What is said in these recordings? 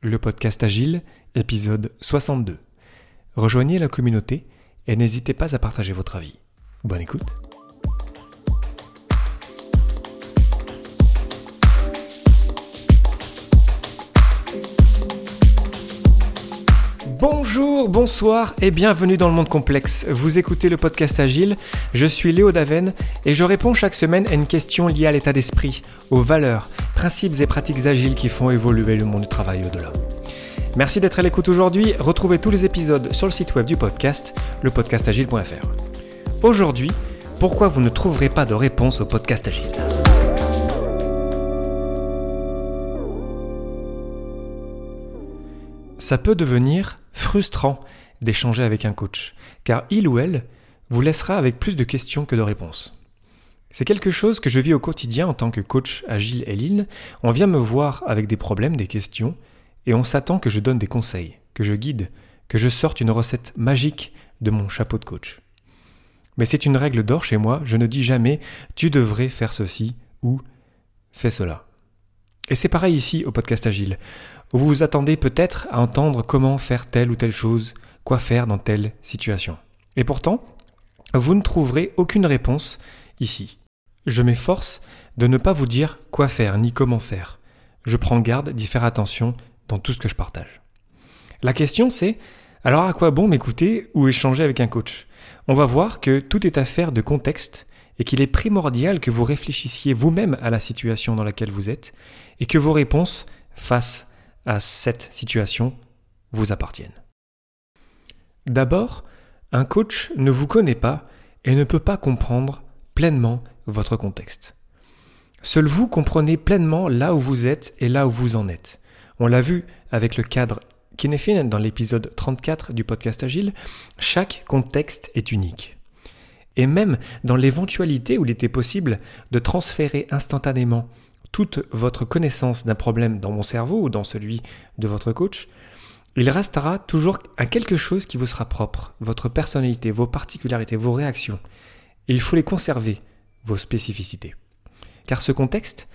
Le podcast Agile, épisode 62. Rejoignez la communauté et n'hésitez pas à partager votre avis. Bonne écoute. Bonjour, bonsoir et bienvenue dans le monde complexe. Vous écoutez le podcast Agile, je suis Léo Daven et je réponds chaque semaine à une question liée à l'état d'esprit, aux valeurs, principes et pratiques agiles qui font évoluer le monde du travail au-delà. Merci d'être à l'écoute aujourd'hui, retrouvez tous les épisodes sur le site web du podcast, lepodcastagile.fr. Aujourd'hui, pourquoi vous ne trouverez pas de réponse au podcast Agile? Ça peut devenir frustrant d'échanger avec un coach, car il ou elle vous laissera avec plus de questions que de réponses. C'est quelque chose que je vis au quotidien en tant que coach agile et lean. On vient me voir avec des problèmes, des questions, et on s'attend que je donne des conseils, que je guide, que je sorte une recette magique de mon chapeau de coach. Mais c'est une règle d'or chez moi, je ne dis jamais tu devrais faire ceci ou fais cela. Et c'est pareil ici au podcast Agile. Vous vous attendez peut-être à entendre comment faire telle ou telle chose, quoi faire dans telle situation. Et pourtant, vous ne trouverez aucune réponse ici. Je m'efforce de ne pas vous dire quoi faire ni comment faire. Je prends garde d'y faire attention dans tout ce que je partage. La question c'est, alors à quoi bon m'écouter ou échanger avec un coach? On va voir que tout est affaire de contexte et qu'il est primordial que vous réfléchissiez vous-même à la situation dans laquelle vous êtes et que vos réponses face à cette situation vous appartiennent. D'abord, un coach ne vous connaît pas et ne peut pas comprendre pleinement votre contexte. Seul vous comprenez pleinement là où vous êtes et là où vous en êtes. On l'a vu avec le cadre Kinefin dans l'épisode 34 du podcast Agile, chaque contexte est unique. Et même dans l'éventualité où il était possible de transférer instantanément toute votre connaissance d'un problème dans mon cerveau ou dans celui de votre coach, il restera toujours un quelque chose qui vous sera propre, votre personnalité, vos particularités, vos réactions. Il faut les conserver, vos spécificités. Car ce contexte,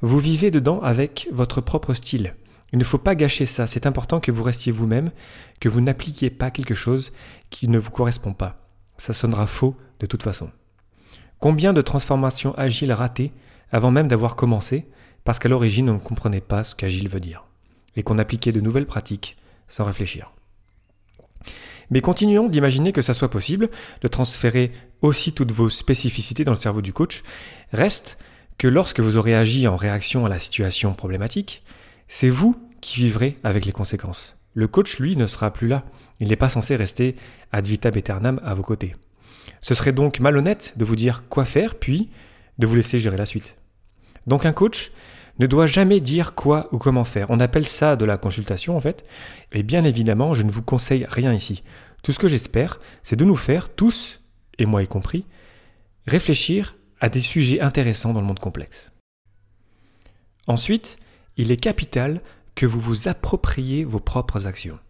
vous vivez dedans avec votre propre style. Il ne faut pas gâcher ça, c'est important que vous restiez vous-même, que vous n'appliquiez pas quelque chose qui ne vous correspond pas. Ça sonnera faux de toute façon. Combien de transformations agiles ratées avant même d'avoir commencé, parce qu'à l'origine on ne comprenait pas ce qu'agile veut dire, et qu'on appliquait de nouvelles pratiques sans réfléchir. Mais continuons d'imaginer que ça soit possible, de transférer aussi toutes vos spécificités dans le cerveau du coach. Reste que lorsque vous aurez agi en réaction à la situation problématique, c'est vous qui vivrez avec les conséquences. Le coach, lui, ne sera plus là. Il n'est pas censé rester ad vitam aeternam à vos côtés. Ce serait donc malhonnête de vous dire quoi faire, puis de vous laisser gérer la suite. Donc un coach ne doit jamais dire quoi ou comment faire. On appelle ça de la consultation en fait. Et bien évidemment, je ne vous conseille rien ici. Tout ce que j'espère, c'est de nous faire tous, et moi y compris, réfléchir à des sujets intéressants dans le monde complexe. Ensuite, il est capital que vous vous appropriez vos propres actions.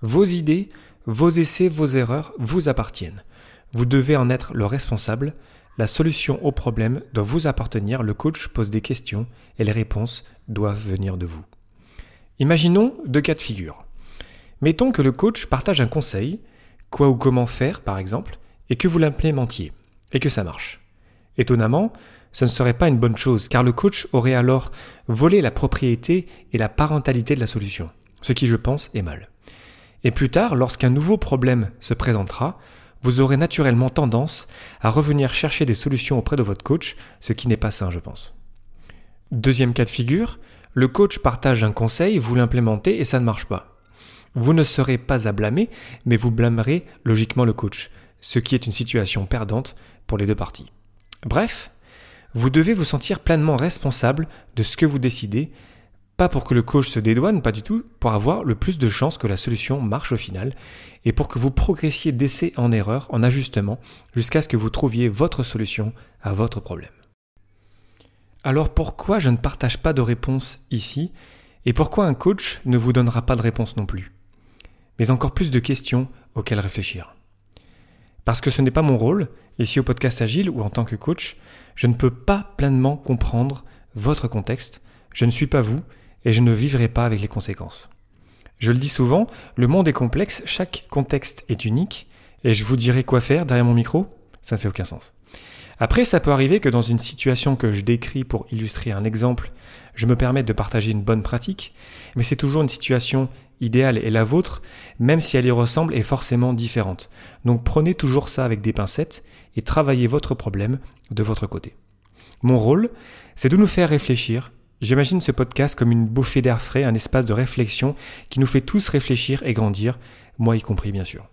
Vos idées, vos essais, vos erreurs vous appartiennent. Vous devez en être le responsable la solution au problème doit vous appartenir, le coach pose des questions et les réponses doivent venir de vous. Imaginons deux cas de figure. Mettons que le coach partage un conseil, quoi ou comment faire par exemple, et que vous l'implémentiez, et que ça marche. Étonnamment, ce ne serait pas une bonne chose, car le coach aurait alors volé la propriété et la parentalité de la solution, ce qui je pense est mal. Et plus tard, lorsqu'un nouveau problème se présentera, vous aurez naturellement tendance à revenir chercher des solutions auprès de votre coach, ce qui n'est pas sain, je pense. Deuxième cas de figure, le coach partage un conseil, vous l'implémentez et ça ne marche pas. Vous ne serez pas à blâmer, mais vous blâmerez logiquement le coach, ce qui est une situation perdante pour les deux parties. Bref, vous devez vous sentir pleinement responsable de ce que vous décidez pas pour que le coach se dédouane, pas du tout, pour avoir le plus de chances que la solution marche au final, et pour que vous progressiez d'essai en erreur, en ajustement, jusqu'à ce que vous trouviez votre solution à votre problème. Alors pourquoi je ne partage pas de réponse ici, et pourquoi un coach ne vous donnera pas de réponse non plus? Mais encore plus de questions auxquelles réfléchir. Parce que ce n'est pas mon rôle, ici au podcast Agile ou en tant que coach, je ne peux pas pleinement comprendre votre contexte, je ne suis pas vous, et je ne vivrai pas avec les conséquences. Je le dis souvent, le monde est complexe, chaque contexte est unique, et je vous dirai quoi faire derrière mon micro, ça ne fait aucun sens. Après, ça peut arriver que dans une situation que je décris pour illustrer un exemple, je me permette de partager une bonne pratique, mais c'est toujours une situation idéale et la vôtre, même si elle y ressemble, est forcément différente. Donc prenez toujours ça avec des pincettes et travaillez votre problème de votre côté. Mon rôle, c'est de nous faire réfléchir. J'imagine ce podcast comme une bouffée d'air frais, un espace de réflexion qui nous fait tous réfléchir et grandir, moi y compris bien sûr.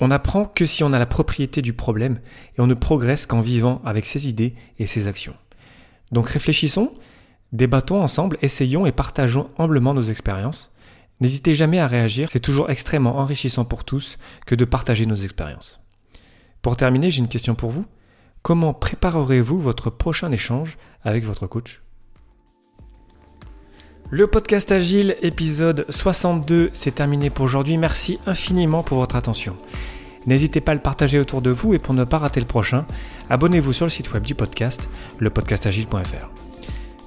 On n'apprend que si on a la propriété du problème et on ne progresse qu'en vivant avec ses idées et ses actions. Donc réfléchissons, débattons ensemble, essayons et partageons humblement nos expériences. N'hésitez jamais à réagir, c'est toujours extrêmement enrichissant pour tous que de partager nos expériences. Pour terminer, j'ai une question pour vous. Comment préparerez-vous votre prochain échange avec votre coach? Le podcast Agile, épisode 62, c'est terminé pour aujourd'hui. Merci infiniment pour votre attention. N'hésitez pas à le partager autour de vous et pour ne pas rater le prochain, abonnez-vous sur le site web du podcast, lepodcastagile.fr.